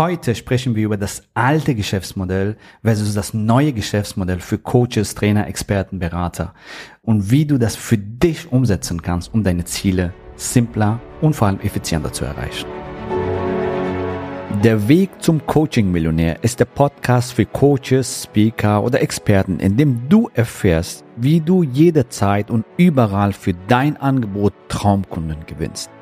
Heute sprechen wir über das alte Geschäftsmodell versus das neue Geschäftsmodell für Coaches, Trainer, Experten, Berater und wie du das für dich umsetzen kannst, um deine Ziele simpler und vor allem effizienter zu erreichen. Der Weg zum Coaching-Millionär ist der Podcast für Coaches, Speaker oder Experten, in dem du erfährst, wie du jederzeit und überall für dein Angebot Traumkunden gewinnst.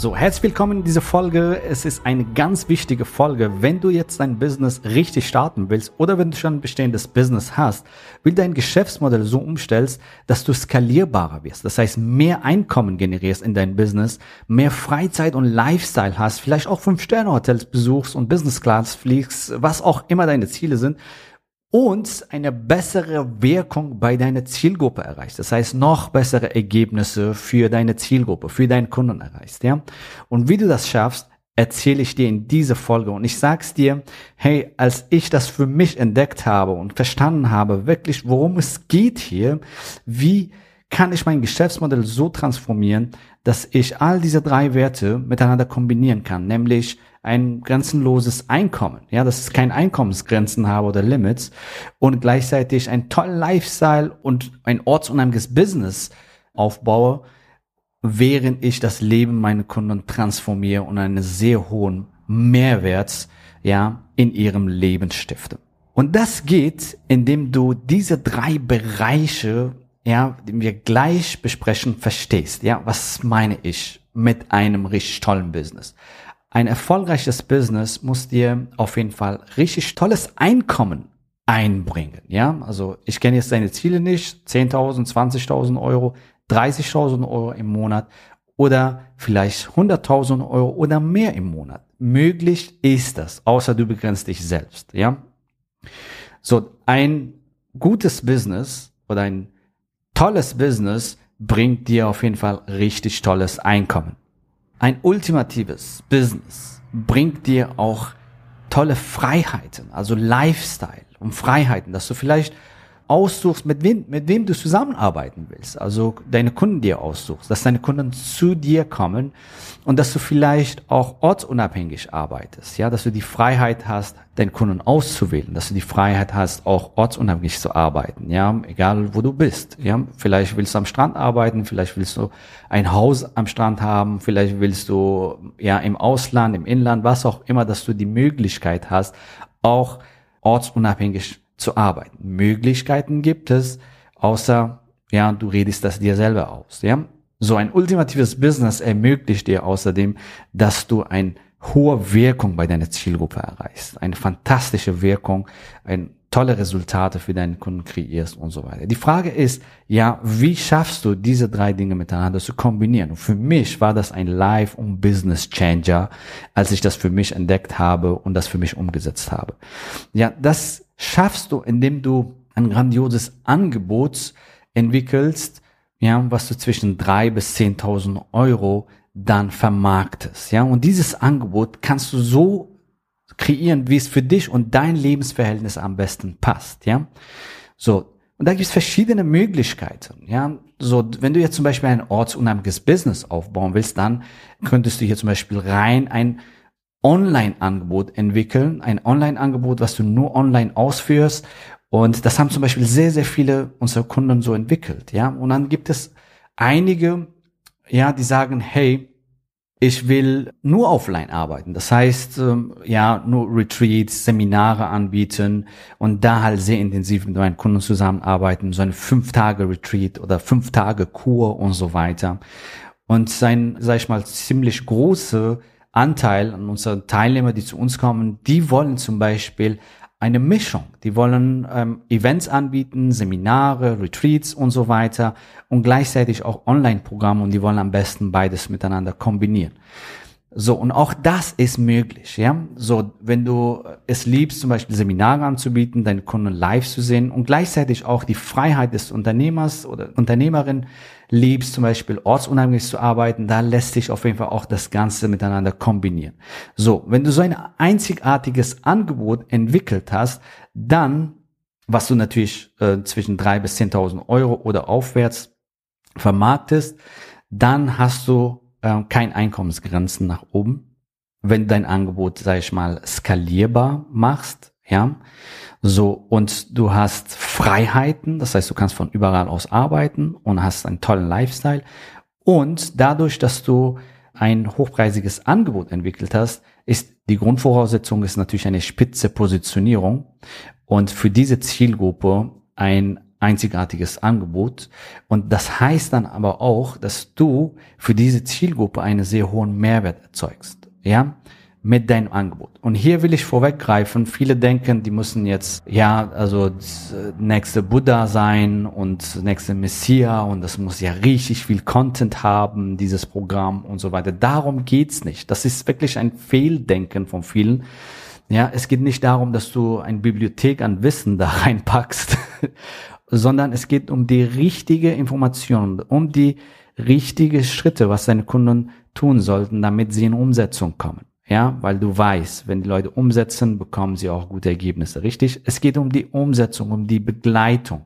So, herzlich willkommen in dieser Folge. Es ist eine ganz wichtige Folge. Wenn du jetzt dein Business richtig starten willst oder wenn du schon ein bestehendes Business hast, will dein Geschäftsmodell so umstellst, dass du skalierbarer wirst. Das heißt, mehr Einkommen generierst in dein Business, mehr Freizeit und Lifestyle hast, vielleicht auch Fünf-Sterne-Hotels besuchst und Business Class fliegst, was auch immer deine Ziele sind und eine bessere Wirkung bei deiner Zielgruppe erreichst. Das heißt, noch bessere Ergebnisse für deine Zielgruppe, für deinen Kunden erreichst, ja? Und wie du das schaffst, erzähle ich dir in dieser Folge und ich sag's dir, hey, als ich das für mich entdeckt habe und verstanden habe, wirklich, worum es geht hier, wie kann ich mein Geschäftsmodell so transformieren, dass ich all diese drei Werte miteinander kombinieren kann, nämlich ein grenzenloses Einkommen, ja, dass ich keine Einkommensgrenzen habe oder Limits und gleichzeitig ein tollen Lifestyle und ein ortsunheimliches Business aufbaue, während ich das Leben meiner Kunden transformiere und einen sehr hohen Mehrwert, ja, in ihrem Leben stifte. Und das geht, indem du diese drei Bereiche, ja, die wir gleich besprechen, verstehst. Ja, was meine ich mit einem richtig tollen Business? Ein erfolgreiches Business muss dir auf jeden Fall richtig tolles Einkommen einbringen. Ja, also ich kenne jetzt deine Ziele nicht. 10.000, 20.000 Euro, 30.000 Euro im Monat oder vielleicht 100.000 Euro oder mehr im Monat. Möglich ist das, außer du begrenzt dich selbst. Ja, so ein gutes Business oder ein tolles Business bringt dir auf jeden Fall richtig tolles Einkommen. Ein ultimatives Business bringt dir auch tolle Freiheiten, also Lifestyle und Freiheiten, dass du vielleicht aussuchst, mit wem, mit wem du zusammenarbeiten willst, also deine Kunden dir aussuchst, dass deine Kunden zu dir kommen und dass du vielleicht auch ortsunabhängig arbeitest, ja, dass du die Freiheit hast, deinen Kunden auszuwählen, dass du die Freiheit hast, auch ortsunabhängig zu arbeiten, ja, egal wo du bist, ja, vielleicht willst du am Strand arbeiten, vielleicht willst du ein Haus am Strand haben, vielleicht willst du ja im Ausland, im Inland, was auch immer, dass du die Möglichkeit hast, auch ortsunabhängig zu arbeiten. Möglichkeiten gibt es, außer, ja, du redest das dir selber aus, ja. So ein ultimatives Business ermöglicht dir außerdem, dass du ein hohe Wirkung bei deiner Zielgruppe erreichst, eine fantastische Wirkung, ein tolle Resultate für deinen Kunden kreierst und so weiter. Die Frage ist, ja, wie schaffst du diese drei Dinge miteinander zu kombinieren? Und für mich war das ein Life- und Business-Changer, als ich das für mich entdeckt habe und das für mich umgesetzt habe. Ja, das schaffst du, indem du ein grandioses Angebot entwickelst, ja, was du zwischen drei bis zehntausend Euro dann vermarktest, ja. Und dieses Angebot kannst du so kreieren, wie es für dich und dein Lebensverhältnis am besten passt, ja. So. Und da gibt es verschiedene Möglichkeiten, ja. So, wenn du jetzt zum Beispiel ein ortsunheimliches Business aufbauen willst, dann könntest du hier zum Beispiel rein ein Online-Angebot entwickeln, ein Online-Angebot, was du nur online ausführst. Und das haben zum Beispiel sehr, sehr viele unserer Kunden so entwickelt, ja. Und dann gibt es einige, ja, die sagen, hey, ich will nur offline arbeiten. Das heißt, ähm, ja, nur Retreats, Seminare anbieten und da halt sehr intensiv mit meinen Kunden zusammenarbeiten, so eine fünf Tage Retreat oder fünf Tage Kur und so weiter. Und sein, sag ich mal, ziemlich große Anteil an unseren Teilnehmer, die zu uns kommen, die wollen zum Beispiel eine Mischung. Die wollen ähm, Events anbieten, Seminare, Retreats und so weiter und gleichzeitig auch Online-Programme und die wollen am besten beides miteinander kombinieren. So, und auch das ist möglich, ja. So, wenn du es liebst, zum Beispiel Seminare anzubieten, deine Kunden live zu sehen und gleichzeitig auch die Freiheit des Unternehmers oder Unternehmerin liebst, zum Beispiel ortsunabhängig zu arbeiten, da lässt sich auf jeden Fall auch das Ganze miteinander kombinieren. So, wenn du so ein einzigartiges Angebot entwickelt hast, dann, was du natürlich äh, zwischen drei bis 10.000 Euro oder aufwärts vermarktest, dann hast du äh, kein Einkommensgrenzen nach oben. Wenn dein Angebot, sag ich mal, skalierbar machst, ja, so, und du hast Freiheiten, das heißt, du kannst von überall aus arbeiten und hast einen tollen Lifestyle. Und dadurch, dass du ein hochpreisiges Angebot entwickelt hast, ist die Grundvoraussetzung ist natürlich eine spitze Positionierung und für diese Zielgruppe ein einzigartiges Angebot. Und das heißt dann aber auch, dass du für diese Zielgruppe einen sehr hohen Mehrwert erzeugst. Ja, mit deinem Angebot. Und hier will ich vorweggreifen, viele denken, die müssen jetzt, ja, also nächste Buddha sein und nächste Messias und das muss ja richtig viel Content haben, dieses Programm und so weiter. Darum geht's nicht. Das ist wirklich ein Fehldenken von vielen. Ja, es geht nicht darum, dass du eine Bibliothek an Wissen da reinpackst sondern es geht um die richtige Information, um die richtige Schritte, was deine Kunden tun sollten, damit sie in Umsetzung kommen. Ja, weil du weißt, wenn die Leute umsetzen, bekommen sie auch gute Ergebnisse. Richtig? Es geht um die Umsetzung, um die Begleitung.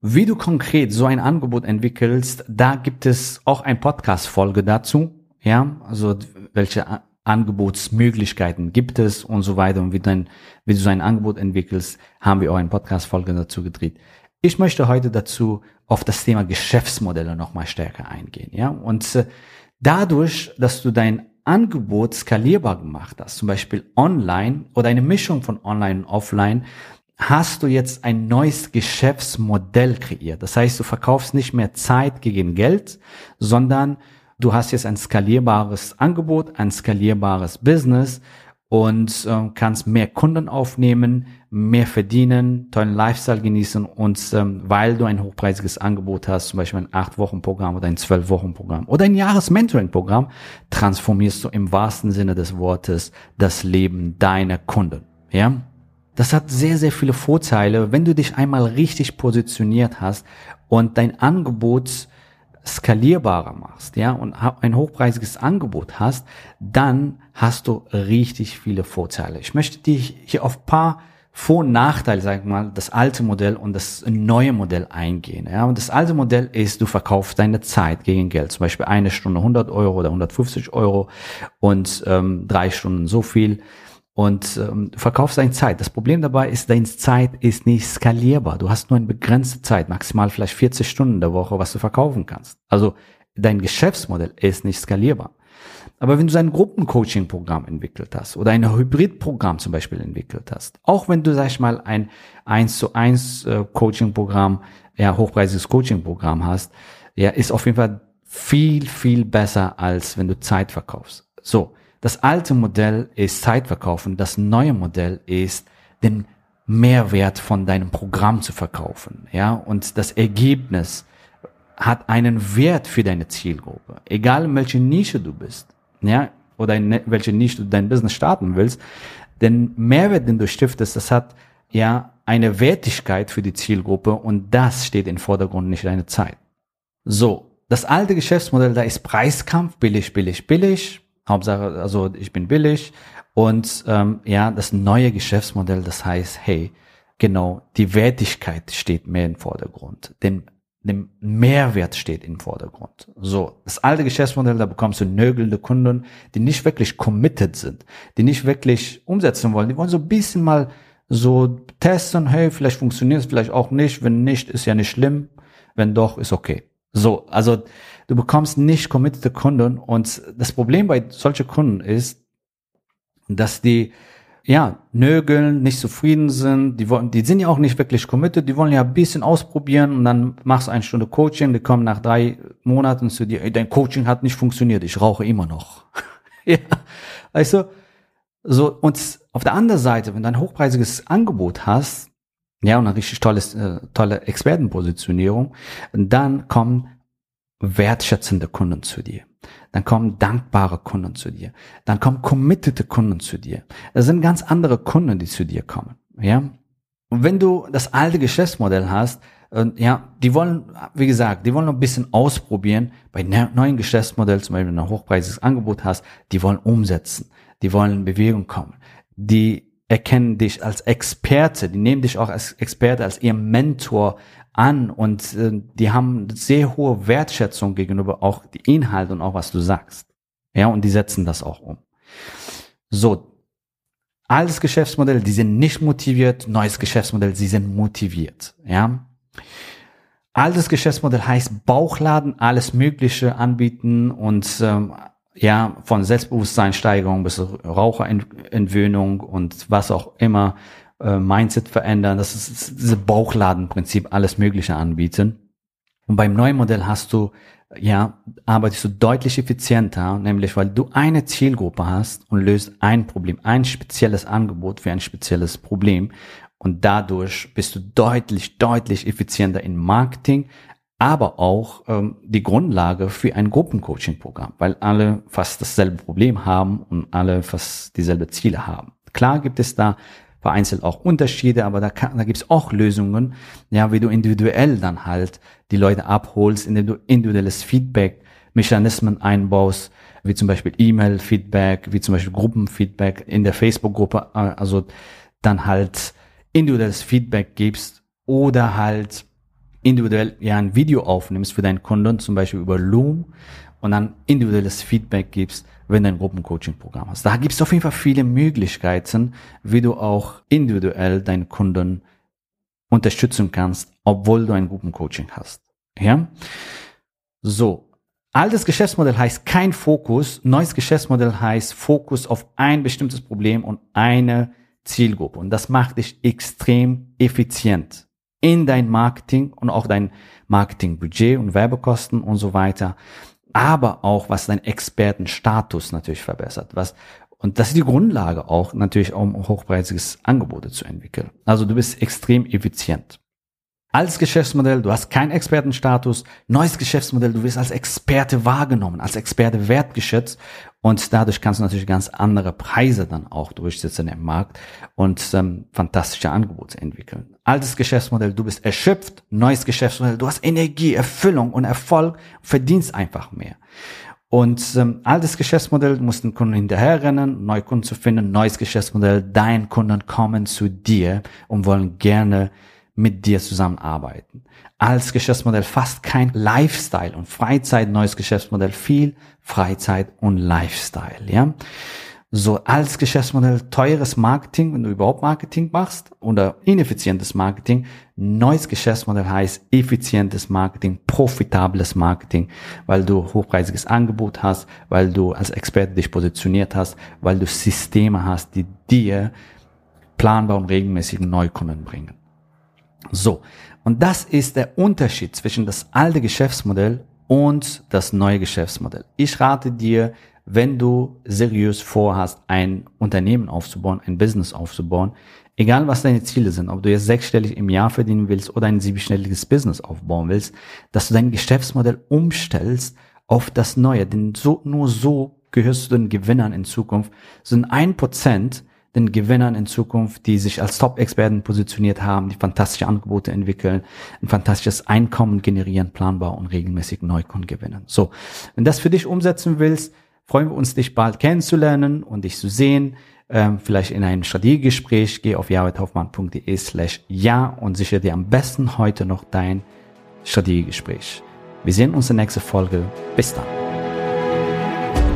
Wie du konkret so ein Angebot entwickelst, da gibt es auch ein Podcast-Folge dazu. Ja, also welche Angebotsmöglichkeiten gibt es und so weiter und wie, dein, wie du ein Angebot entwickelst, haben wir auch eine Podcast-Folge dazu gedreht. Ich möchte heute dazu auf das Thema Geschäftsmodelle nochmal stärker eingehen, ja. Und äh, dadurch, dass du dein Angebot skalierbar gemacht hast, zum Beispiel online oder eine Mischung von online und offline, hast du jetzt ein neues Geschäftsmodell kreiert. Das heißt, du verkaufst nicht mehr Zeit gegen Geld, sondern du hast jetzt ein skalierbares Angebot, ein skalierbares Business und äh, kannst mehr Kunden aufnehmen, mehr verdienen, tollen Lifestyle genießen und ähm, weil du ein hochpreisiges Angebot hast, zum Beispiel ein 8-Wochen-Programm oder ein 12-Wochen-Programm oder ein Jahres-Mentoring-Programm, transformierst du im wahrsten Sinne des Wortes das Leben deiner Kunden. Ja? Das hat sehr, sehr viele Vorteile, wenn du dich einmal richtig positioniert hast und dein Angebot skalierbarer machst, ja, und ein hochpreisiges Angebot hast, dann hast du richtig viele Vorteile. Ich möchte dich hier auf paar vor- und Nachteile, sag ich mal, das alte Modell und das neue Modell eingehen. Ja, und das alte Modell ist, du verkaufst deine Zeit gegen Geld. Zum Beispiel eine Stunde 100 Euro oder 150 Euro und ähm, drei Stunden so viel und ähm, verkaufst deine Zeit. Das Problem dabei ist, deine Zeit ist nicht skalierbar. Du hast nur eine begrenzte Zeit, maximal vielleicht 40 Stunden in der Woche, was du verkaufen kannst. Also dein Geschäftsmodell ist nicht skalierbar. Aber wenn du ein Gruppencoaching-Programm entwickelt hast oder ein Hybrid-Programm zum Beispiel entwickelt hast, auch wenn du, sag ich mal, ein 1 zu 1 äh, Coaching-Programm, ja, hochpreisiges Coaching-Programm hast, ja, ist auf jeden Fall viel, viel besser, als wenn du Zeit verkaufst. So. Das alte Modell ist Zeitverkaufen, das neue Modell ist den Mehrwert von deinem Programm zu verkaufen, ja, und das Ergebnis hat einen Wert für deine Zielgruppe, egal in welche Nische du bist, ja, oder in welche Nische du dein Business starten willst, den Mehrwert, den du stiftest, das hat ja eine Wertigkeit für die Zielgruppe und das steht im Vordergrund, nicht deine Zeit. So, das alte Geschäftsmodell, da ist Preiskampf, billig, billig, billig, Hauptsache, also ich bin billig. Und ähm, ja, das neue Geschäftsmodell, das heißt, hey, genau, die Wertigkeit steht mehr im Vordergrund. Dem, dem Mehrwert steht im Vordergrund. So, das alte Geschäftsmodell, da bekommst du nögelnde Kunden, die nicht wirklich committed sind, die nicht wirklich umsetzen wollen. Die wollen so ein bisschen mal so testen, hey, vielleicht funktioniert es, vielleicht auch nicht. Wenn nicht, ist ja nicht schlimm. Wenn doch, ist okay. So, also du bekommst nicht committed Kunden und das Problem bei solchen Kunden ist, dass die ja, nögeln, nicht zufrieden sind, die wollen, die sind ja auch nicht wirklich committed, die wollen ja ein bisschen ausprobieren und dann machst du eine Stunde Coaching, die kommen nach drei Monaten zu dir, dein Coaching hat nicht funktioniert, ich rauche immer noch. ja, weißt du, so, und auf der anderen Seite, wenn du ein hochpreisiges Angebot hast, ja, und eine richtig tolles, äh, tolle Expertenpositionierung, dann kommen wertschätzende Kunden zu dir. Dann kommen dankbare Kunden zu dir. Dann kommen committede Kunden zu dir. Das sind ganz andere Kunden, die zu dir kommen. Ja. Und wenn du das alte Geschäftsmodell hast, und ja, die wollen, wie gesagt, die wollen ein bisschen ausprobieren. Bei ne-, neuen Geschäftsmodellen, zum Beispiel, wenn du ein hochpreisiges Angebot hast, die wollen umsetzen. Die wollen in Bewegung kommen. Die erkennen dich als Experte. Die nehmen dich auch als Experte, als ihr Mentor an und äh, die haben sehr hohe Wertschätzung gegenüber auch die Inhalte und auch was du sagst. Ja, und die setzen das auch um. So, altes Geschäftsmodell, die sind nicht motiviert, neues Geschäftsmodell, sie sind motiviert. Ja, Altes Geschäftsmodell heißt Bauchladen, alles Mögliche anbieten und ähm, ja, von Selbstbewusstseinsteigerung bis Raucherentwöhnung und was auch immer, äh, Mindset verändern, das ist diese Bauchladenprinzip, alles Mögliche anbieten. Und beim neuen Modell hast du, ja, arbeitest du deutlich effizienter, nämlich weil du eine Zielgruppe hast und löst ein Problem, ein spezielles Angebot für ein spezielles Problem. Und dadurch bist du deutlich, deutlich effizienter in Marketing, aber auch ähm, die Grundlage für ein Gruppencoaching-Programm, weil alle fast dasselbe Problem haben und alle fast dieselbe Ziele haben. Klar gibt es da vereinzelt auch Unterschiede, aber da, kann, da gibt es auch Lösungen, ja, wie du individuell dann halt die Leute abholst, indem du individuelles Feedback, Mechanismen einbaust, wie zum Beispiel E-Mail-Feedback, wie zum Beispiel Gruppenfeedback in der Facebook-Gruppe, äh, also dann halt individuelles Feedback gibst oder halt individuell ja ein Video aufnimmst für deinen Kunden, zum Beispiel über Loom und dann individuelles Feedback gibst, wenn du ein Gruppencoaching-Programm hast. Da gibt es auf jeden Fall viele Möglichkeiten, wie du auch individuell deinen Kunden unterstützen kannst, obwohl du ein Gruppencoaching hast. Ja? So. Altes Geschäftsmodell heißt kein Fokus. Neues Geschäftsmodell heißt Fokus auf ein bestimmtes Problem und eine Zielgruppe. Und das macht dich extrem effizient in dein Marketing und auch dein Marketingbudget und Werbekosten und so weiter. Aber auch was dein Expertenstatus natürlich verbessert. Was, und das ist die Grundlage auch natürlich, um hochpreisiges Angebote zu entwickeln. Also du bist extrem effizient. Als Geschäftsmodell, du hast keinen Expertenstatus. Neues Geschäftsmodell, du wirst als Experte wahrgenommen, als Experte wertgeschätzt und dadurch kannst du natürlich ganz andere Preise dann auch durchsetzen im Markt und ähm, fantastische Angebote entwickeln. Altes Geschäftsmodell, du bist erschöpft. Neues Geschäftsmodell, du hast Energie, Erfüllung und Erfolg, verdienst einfach mehr. Und ähm, altes Geschäftsmodell, musst den Kunden hinterherrennen, neue Kunden zu finden. Neues Geschäftsmodell, dein Kunden kommen zu dir und wollen gerne mit dir zusammenarbeiten. Als Geschäftsmodell fast kein Lifestyle und Freizeit, neues Geschäftsmodell viel Freizeit und Lifestyle, ja. So als Geschäftsmodell teures Marketing, wenn du überhaupt Marketing machst oder ineffizientes Marketing. Neues Geschäftsmodell heißt effizientes Marketing, profitables Marketing, weil du hochpreisiges Angebot hast, weil du als Experte dich positioniert hast, weil du Systeme hast, die dir planbar und regelmäßig Neukunden bringen. So, und das ist der Unterschied zwischen das alte Geschäftsmodell und das neue Geschäftsmodell. Ich rate dir, wenn du seriös vorhast, ein Unternehmen aufzubauen, ein Business aufzubauen, egal was deine Ziele sind, ob du jetzt sechsstellig im Jahr verdienen willst oder ein siebenstelliges Business aufbauen willst, dass du dein Geschäftsmodell umstellst auf das Neue. Denn so, nur so gehörst du den Gewinnern in Zukunft. So ein Prozent den Gewinnern in Zukunft, die sich als Top-Experten positioniert haben, die fantastische Angebote entwickeln, ein fantastisches Einkommen generieren, planbar und regelmäßig Neukunden gewinnen. So, wenn das für dich umsetzen willst, freuen wir uns, dich bald kennenzulernen und dich zu sehen. Ähm, vielleicht in einem Strategiegespräch, geh auf jahwethoffmann.de slash ja und sichere dir am besten heute noch dein Strategiegespräch. Wir sehen uns in der nächsten Folge. Bis dann.